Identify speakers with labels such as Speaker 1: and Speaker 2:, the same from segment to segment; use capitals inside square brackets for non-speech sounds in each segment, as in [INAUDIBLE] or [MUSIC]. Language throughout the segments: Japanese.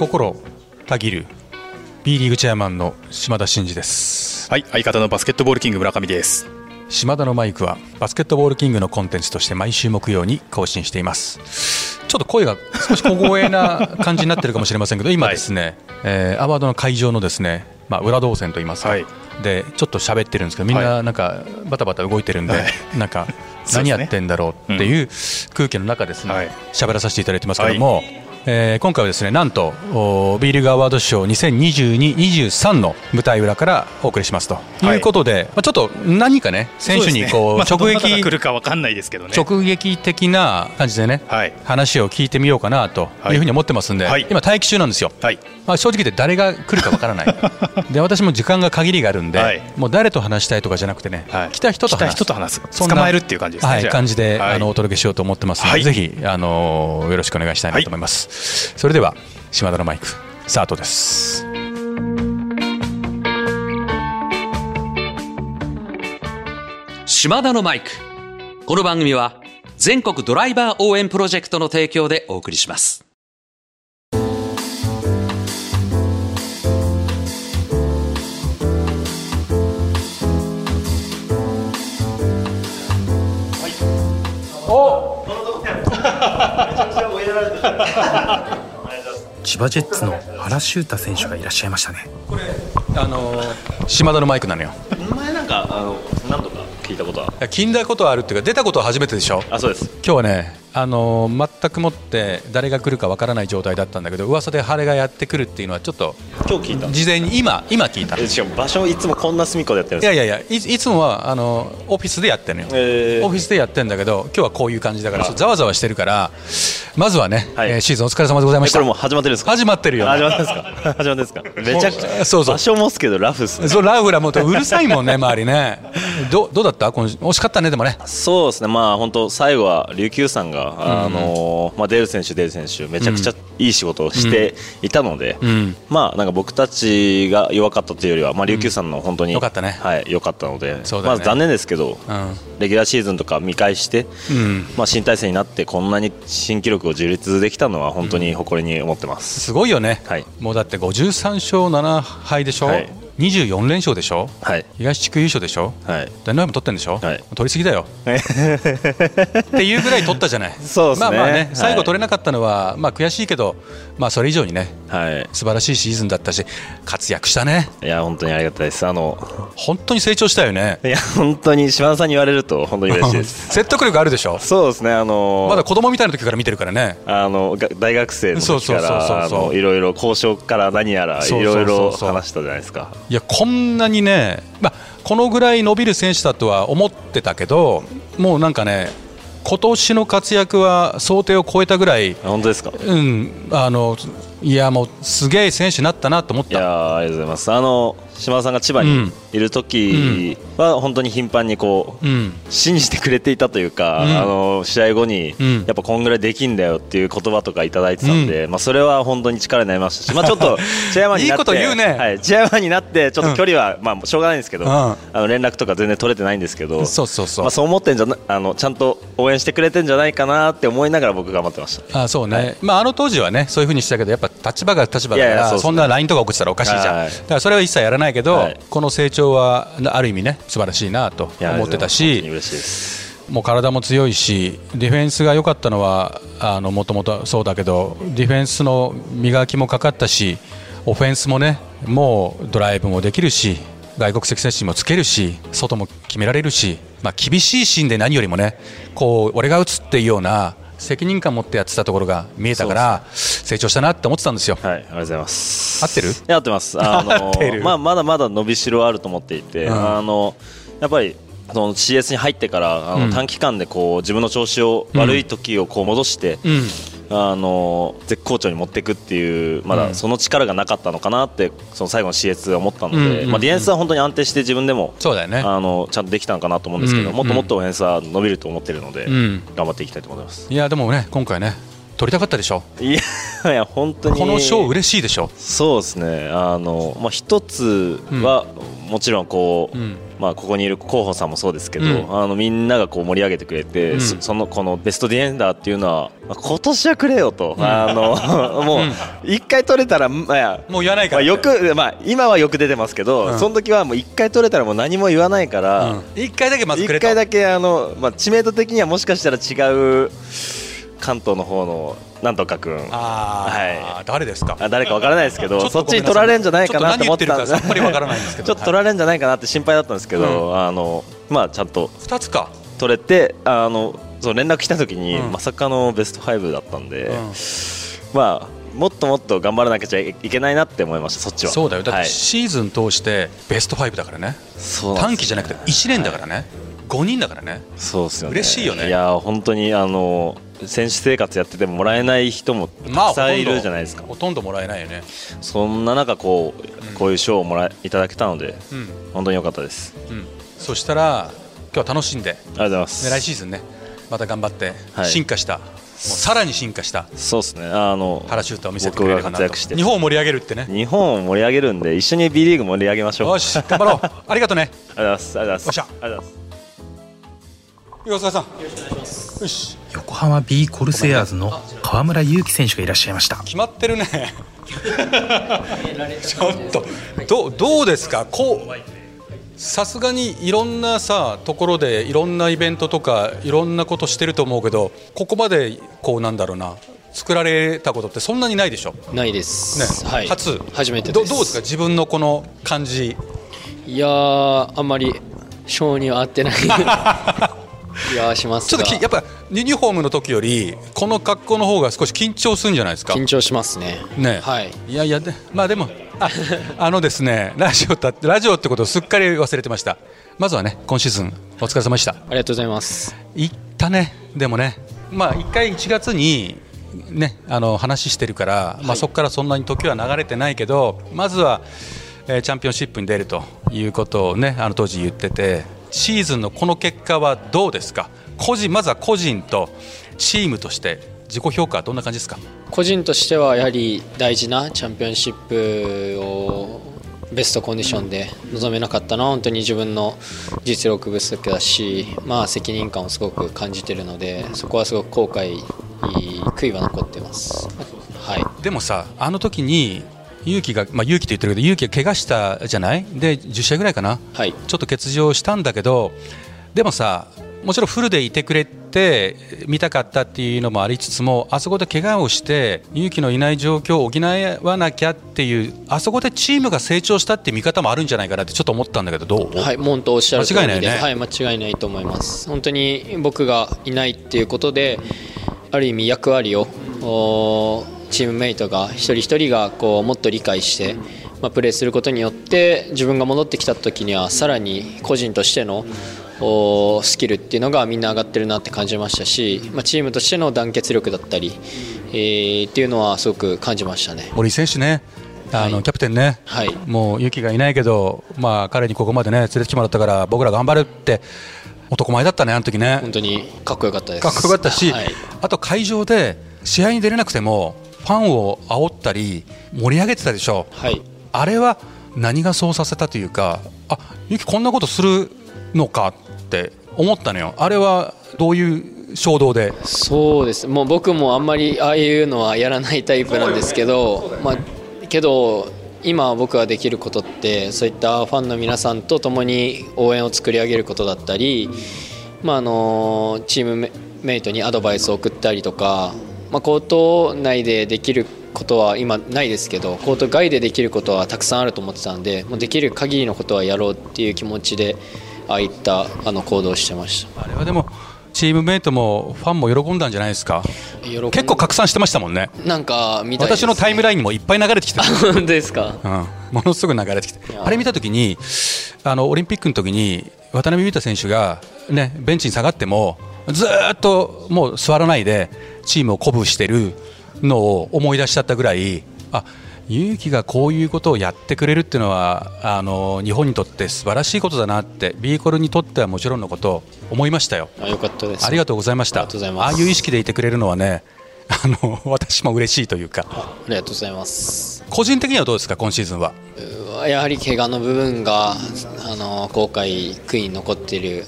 Speaker 1: 心たぎる B リーグチェアマンの島田真二です。
Speaker 2: はい相方のバスケットボールキング村上です。
Speaker 1: 島田のマイクはバスケットボールキングのコンテンツとして毎週木曜に更新しています。ちょっと声が少し小声な感じになってるかもしれませんけど [LAUGHS] 今ですね、はい、えー、アワードの会場のですね、まあ、裏動線といいますか、はい、でちょっと喋ってるんですけどみんななんかバタバタ動いてるんで、はい、なんか [LAUGHS] 何やってんだろうっていう空気の中ですね喋、らさせていただいてますけども、えー、今回はですねなんと B リーグアワード賞2022-23の舞台裏からお送りしますと。い。うことで、はい、まあ、ちょっと何かね選手にこう、
Speaker 2: ね、直撃来るか分かんないですけどね。
Speaker 1: 直撃的な感じでね、はい、話を聞いてみようかなというふうに思ってますんで、はい、今待機中なんですよ、まあ、正直言って誰が来るか分からない。[LAUGHS] で私も時間が限りがあるんで、もう誰と話したいとかじゃなくてね、来た人と話す。
Speaker 2: 話す。捕まえるっていう感じですね、
Speaker 1: はい、感じで、あのお届けしようと思ってますので、ぜひあのよろしくお願いしたいなと思います。それでは島田のマイクスタートです。
Speaker 3: 島田のマイク。この番組は全国ドライバー応援プロジェクトの提供でお送りします
Speaker 4: 千葉ジェッツの原修太選手がいらっしゃいましたね。
Speaker 1: これあの島田のマイクなのよ。
Speaker 5: 前なんかあの何とか聞いたことは？
Speaker 1: 聞いたことはあるっていうか出たことは初めてでしょ。
Speaker 5: あそうです。
Speaker 1: 今日はねあの全くもって誰が来るかわからない状態だったんだけど噂で晴れがやってくるっていうのはちょっと
Speaker 5: 今日聞いた
Speaker 1: 事前に今今聞いた。
Speaker 5: しかも場所いつもこんな隅っこでやってるんです
Speaker 1: いやいやいやいいつもはあのオフィスでやってるのよ、えー、オフィスでやってるんだけど今日はこういう感じだからざわざわしてるからまずはね、はい、えー、シーズンお疲れ様でございました。
Speaker 5: これも始まってるんですか？
Speaker 1: 始まってるよ、
Speaker 5: 始まってるんですか？[LAUGHS] 始まってるんですか？めちゃくちゃそうそう。場所もすけどラフっす、ね、
Speaker 1: そうラフラもとうるさいもんね周りね。どどうだった？惜しかったねでもね。
Speaker 5: そうですね。まあ本当最後は琉球さんが、あのまあ、デール選手、デール選手めちゃくちゃいい仕事をしていたので、うん、まあ、なんか僕たちが弱かったというよりは、まあ、琉球さんの本当に、
Speaker 1: よかったね、
Speaker 5: はい、良かったので、ね、まあ、残念ですけど、レギュラーシーズンとか見返して、まあ、新体制になってこんなに新記録を樹立できたのは本当に誇りに思ってます、
Speaker 1: すごいよね、はい、もうだって53勝7敗でしょ？はい24連勝でしょ、はい、東地区優勝でしょ、はい、大ナイも取ってんでしょ、はい、取りすぎだよ。[LAUGHS] っていうぐらい取ったじゃない。
Speaker 5: そうですね、まあまあね
Speaker 1: 最後取れなかったのは、まあ、悔しいけど、まあ、それ以上にね、はい、素晴らしいシーズンだったし活躍したね。
Speaker 5: いや本当にありがたいです。あの
Speaker 1: 本当に成長したよね。
Speaker 5: いや本当に島田さんに言われると本当に嬉しいです。[LAUGHS]
Speaker 1: 説得力あるでしょ？
Speaker 5: そうですね。あの
Speaker 1: まだ子供みたいな時から見てるからね。
Speaker 5: あの大学生の時からいろいろ交渉から何やらいろいろ話したじゃないですか
Speaker 1: いやこんなにね、まあ、このぐらい伸びる選手だとは思ってたけどもうなんかね今年の活躍は想定を超えたぐらい
Speaker 5: 本当ですか、
Speaker 1: うん、あのいやもうすげえ選手になったなと思った。
Speaker 5: いやありがとうございます。あの島田さんが千葉にいる時は本当に頻繁にこう、うん、信じてくれていたというか、うん、あの試合後に、やっぱこんぐらいできんだよっていう言葉とかいただいてたんで、まあ、それは本当に力になりましたし、[LAUGHS] まあ、ちょっとチェアマンになっていいこと言うね、はい、チェアマンになってちょっと距離は、まあ、しょうがないんですけど、あの連絡とか全然取れてないんですけど
Speaker 1: そうそうそう、
Speaker 5: まあ、そう思ってんじゃなあのちゃんと応援してくれてんじゃないかなって思いながら僕頑張ってました。
Speaker 1: あそうね、はい、まあ、あの当時はねそういうふうにしたけどやっぱ立場が立場だからそんな LINE とか送ってたらおかしいじゃん、だからそれは一切やらないけど、この成長はある意味ね素晴らしいなと思ってたしもう体も強いしディフェンスが良かったのはもともとそうだけどディフェンスの磨きもかかったしオフェンスもねもうドライブもできるし外国籍選手もつけるし外も決められるし、まあ、厳しいシーンで何よりもねこう俺が打つっていうような責任感を持ってやってたところが見えたから成長したなって思ってたんですよ。
Speaker 5: はい、ありがとうございます。
Speaker 1: 合ってる？
Speaker 5: 合ってます。[LAUGHS] あのまあまだまだ伸びしろあると思っていて、うん、あのやっぱりその CS に入ってからあの短期間でこう自分の調子を悪い時をこう戻して、うん、あの絶好調に持っていくっていうまだその力がなかったのかなってその最後の CS は思ったので、まあ、ディフェンスは本当に安定して自分でも
Speaker 1: そうだよ、ね、
Speaker 5: あのちゃんとできたのかなと思うんですけど、もっともっとオフェンスは伸びると思っているので、頑張っていきたいと思います。
Speaker 1: いやでもね今回ね取りたかったでしょ。
Speaker 5: いやいや本当に。
Speaker 1: この賞嬉しいでしょ。
Speaker 5: そうですね。あの、まあ、一つは、もちろんこう、うんまあ、ここにいる候補さんもそうですけど、うん、あのみんながこう盛り上げてくれて、うん、そのこのベストディエンダーっていうのは、まあ、今年はくれよと、うん、あの [LAUGHS] もう1回取れたら、まあ、
Speaker 1: もう言わないから、
Speaker 5: ね、まあ、よく、まあ、今はよく出てますけど、その時はもう1回取れたらもう何も言わないから、うん、
Speaker 1: 1回だけまずくれ
Speaker 5: 1回だけあの、まあ、知名度的にはもしかしたら違う関東の方のなんとかくん
Speaker 1: はい、誰ですか？
Speaker 5: 誰かわからないですけどそっちに取られるんじゃないかなと思ってたんです
Speaker 1: ちょっ
Speaker 5: と取られるんじゃないかなって心配だったんですけど、あのまあちゃんと
Speaker 1: 2つか。
Speaker 5: 取れてあのそう連絡来た時に、まさかのベスト5だったんで、まあもっともっと頑張らなきゃいけないなって思いましたそっちは。
Speaker 1: そうだよ。だってシーズン通してベスト5だからね、短期じゃなくて1年だからね、5人だからね。
Speaker 5: そうですよね。
Speaker 1: 嬉しいよね。
Speaker 5: いや本当にあの選手生活やっててももらえない人もたくさんいるじゃないですか、
Speaker 1: まあ、ほとんどもらえないよね。
Speaker 5: そんな中こう、こういう賞をもらいただけたので、うん、本当に良かったです、
Speaker 1: うん、そしたら今日は楽しんであり
Speaker 5: がとうございます、
Speaker 1: ね、来シーズンねまた頑張って、はい、進化した。さらに進化した。
Speaker 5: そうですね。あの
Speaker 1: 原シュートを見せてくれるかなと。日本を盛り上げるってね。
Speaker 5: 日本を盛り上げるんで一緒に B リーグ盛り上げましょう。
Speaker 1: よし頑張ろう。[LAUGHS] ありがとうね。
Speaker 5: ありがとうございます。ありがとうございます。
Speaker 1: ありがとうございます。岩沢さん。よろしくお願いします
Speaker 4: よし横浜 B コルセアーズの河村勇輝選手がいらっしゃいました。
Speaker 1: 決まってるね。[LAUGHS] ちょっとどどうですか？こうさすがにいろんなさところでいろんなイベントとかいろんなことしてると思うけどここまでこうなんだろうな作られたことってそんなにないでしょ？
Speaker 6: ないです、
Speaker 1: ね、はい、初？
Speaker 6: 初めて
Speaker 1: どどうですか？自分のこの感じ。
Speaker 6: いやあんまり性には合ってない [LAUGHS] いやします
Speaker 1: ちょっとやっぱユニフォームの時よりこの格好の方が少し緊張するんじゃないですか？
Speaker 6: 緊張しますね。
Speaker 1: ね。
Speaker 6: はい。
Speaker 1: いやいやでまあでもああのですね [LAUGHS] ラジオたラジオってことをすっかり忘れてました。まずはね今シーズンお疲れ様でした。あ
Speaker 6: りがとうございます。
Speaker 1: 行ったね。でもねまあ1回1月にねあの話してるから、はい、まあそこからそんなに時は流れてないけどまずはえチャンピオンシップに出るということをねあの当時言っててシーズンのこの結果はどうですか？個人まずは個人とチームとして自己評価はどんな感じですか？
Speaker 6: 個人としてはやはり大事なチャンピオンシップをベストコンディションで臨めなかったのは本当に自分の実力不足だし、まあ、責任感をすごく感じているのでそこはすごく後悔悔いは残っています、はい、
Speaker 1: でもさあの時に勇気が、まあ、勇気と言ってるけど勇気が怪我したじゃない？で10試合ぐらいかな、
Speaker 6: はい、
Speaker 1: ちょっと欠場したんだけどでもさもちろんフルでいてくれて見たかったっていうのもありつつもあそこで怪我をして勇気のいない状況を補わなきゃっていうあそこでチームが成長したって見方もあるんじゃないかなってちょっと思ったんだけどどう？
Speaker 6: はい本当おっしゃる間違いない、
Speaker 1: ね、
Speaker 6: はい間違いないと思います。本当に僕がいないっていうことである意味役割をチームメイトが一人一人がこうもっと理解して、まあ、プレーすることによって自分が戻ってきた時にはさらに個人としてのスキルっていうのがみんな上がってるなって感じましたし、まあ、チームとしての団結力だったり、えー、っていうのはすごく感じましたね。
Speaker 1: 森選手ねあの、はい、キャプテンね、
Speaker 6: はい、
Speaker 1: もう勇気がいないけど、まあ、彼にここまでね連れてきてもらったから僕ら頑張るって男前だったね、あの時ね。
Speaker 6: 本当にかっこよかったです。
Speaker 1: かっこよかったし、はい、あと会場で試合に出れなくてもファンを煽ったり盛り上げてたでしょ、
Speaker 6: はい、
Speaker 1: あれは何がそうさせたというかあゆきこんなことするのかって思ったのよ。あれはどういう衝動で？
Speaker 6: そうです。もう僕もあんまりああいうのはやらないタイプなんですけど、まあ、けど今僕ができることってそういったファンの皆さんと共に応援を作り上げることだったり、まあ、あのチームメイトにアドバイスを送ったりとかまあ、コート内でできることは今ないですけどコート外でできることはたくさんあると思ってたんでもうできる限りのことはやろうっていう気持ちでああいったあの行動をしてました。
Speaker 1: あれはでもチームメイトもファンも喜んだんじゃないですか？結構拡散してましたもんね。
Speaker 6: なんか見た、
Speaker 1: ね、私のタイムラインにもいっぱい流れてきて
Speaker 6: 本当ですか、
Speaker 1: うん、ものすごく流れてきて。あれ見たときにあのオリンピックの時に渡辺美太選手が、ね、ベンチに下がってもずっともう座らないでチームを鼓舞してるのを思い出しちゃったぐらいあ勇気がこういうことをやってくれるっていうのはあの日本にとって素晴らしいことだなってビーコルにとってはもちろんのこと思いましたよ。
Speaker 6: あよかったです。
Speaker 1: ありがとうございました。ああいう意識でいてくれるのはねあの私も嬉しいというか。
Speaker 6: ありがとうございます
Speaker 1: 個人的にはどうですか今シーズンは？
Speaker 6: やはり怪我の部分があの後悔悔いに残っている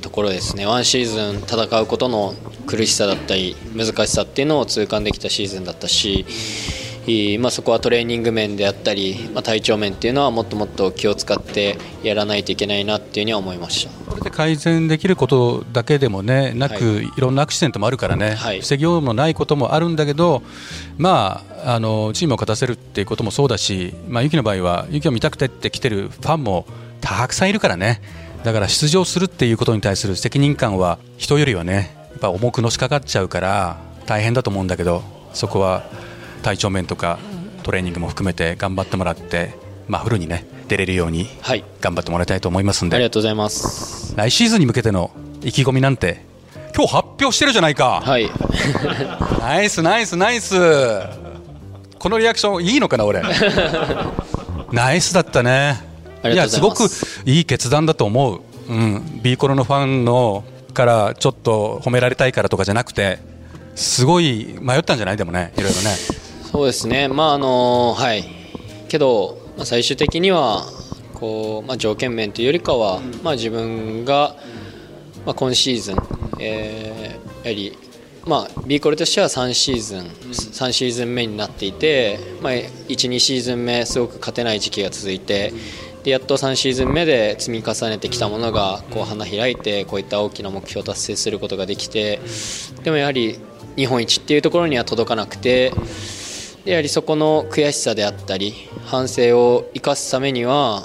Speaker 6: ところですね。ワンシーズン戦うことの苦しさだったり難しさっていうのを痛感できたシーズンだったしまあ、そこはトレーニング面であったり、まあ、体調面っていうのはもっともっと気を使ってやらないといけないなっていうには思いました。
Speaker 1: これで改善できることだけでもねなく、はい、いろんなアクシデントもあるからね、はい、防ぎようもないこともあるんだけど、まあ、あのチームを勝たせるっていうこともそうだし、まあ、ユキの場合はユキを見たくてって来てるファンもたくさんいるからね。だから出場するっていうことに対する責任感は人よりはねやっぱ重くのしかかっちゃうから大変だと思うんだけどそこは。体調面とかトレーニングも含めて頑張ってもらって、まあ、フルにね出れるように頑張ってもらいたいと思いますんで、
Speaker 6: はい、ありがとうございます。
Speaker 1: 来シーズンに向けての意気込みなんて今日発表してるじゃないか。
Speaker 6: はい。
Speaker 1: ナイスナイスナイス。このリアクションいいのかな俺。[LAUGHS] ナイスだったね。いやすごくいい決断だと思う、うん、ビーコロのファンのからちょっと褒められたいからとかじゃなくてすごい迷ったんじゃない？でもねいろいろね
Speaker 6: そうですね。まああのはい。けど、まあ、最終的にはこう、まあ、条件面というよりかは、まあ、自分が、まあ、今シーズン、えー、やはりまあ、ビーコルとしては3シーズン3シーズン目になっていて、まあ、12シーズン目すごく勝てない時期が続いてでやっと3シーズン目で積み重ねてきたものがこう花開いてこういった大きな目標を達成することができてでもやはり日本一っていうところには届かなくてやはりそこの悔しさであったり反省を生かすためには、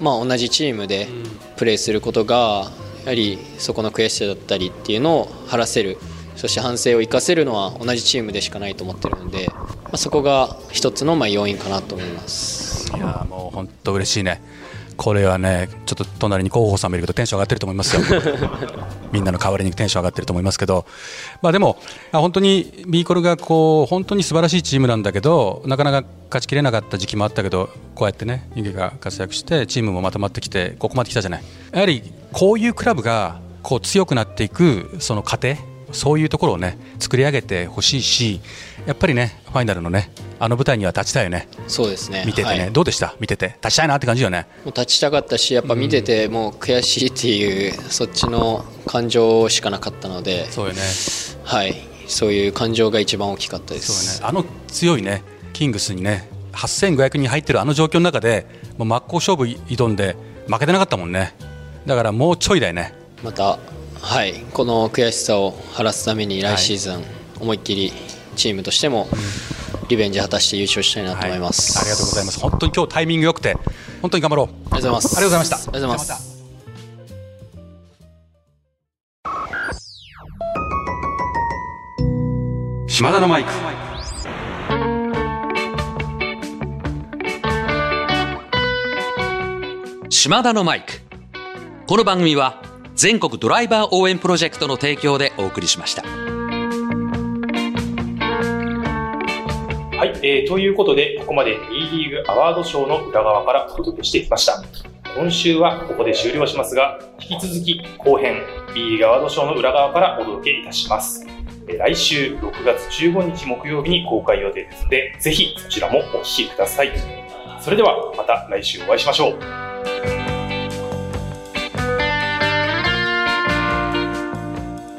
Speaker 6: まあ、同じチームでプレーすることがやはりそこの悔しさだったりっていうのを晴らせる。そして反省を生かせるのは同じチームでしかないと思ってるので、まあ、そこが一つのまあ要因かなと思います。
Speaker 1: いやもう本当嬉しいねこれはねちょっと隣に広報さんもいるけどテンション上がってると思いますよ。[LAUGHS] みんなの代わりにテンション上がってると思いますけど、まあ、でも本当にビーコルがこう本当に素晴らしいチームなんだけどなかなか勝ちきれなかった時期もあったけどこうやってね湯気が活躍してチームもまとまってきてここまで来たじゃない。やはりこういうクラブがこう強くなっていくその過程そういうところをね作り上げてほしいしやっぱりねファイナルのねあの舞台には立ちたいよね。
Speaker 6: そうですね。
Speaker 1: 見ててね、はい、どうでした？見てて。立ちたいなって感じよね。
Speaker 6: もう立ちたかったしやっぱ見ててもう悔しいっていう、うん、そっちの感情しかなかったので。
Speaker 1: そうよね。
Speaker 6: はい。そういう感情が一番大きかったです。
Speaker 1: そうよね。あの強いねキングスにね8500に入ってるあの状況の中でもう真っ向勝負挑んで負けてなかったもんね。だからもうちょいだよね。
Speaker 6: またはい。この悔しさを晴らすために来シーズン、思いっきりチームとしてもリベンジ果たして優勝したいなと思います、
Speaker 1: はい、ありがとうございます。本当に今日タイミング良くて本当に頑張ろう。あ
Speaker 6: りがとうございます。
Speaker 1: ありがとうございました。あ
Speaker 6: りがとうございます。
Speaker 1: 島田のマイク。
Speaker 3: 島田のマイク。この番組は全国ドライバー応援プロジェクトの提供でお送りしました。
Speaker 7: はい、えー、ということで、ここまで B リーグアワード賞の裏側からお届けしてきました。今週はここで終了しますが、引き続き後編 B リーグアワード賞の裏側からお届けいたします。来週6月15日木曜日に公開予定ですので、ぜひそちらもお聞きください。それではまた来週お会いしましょう。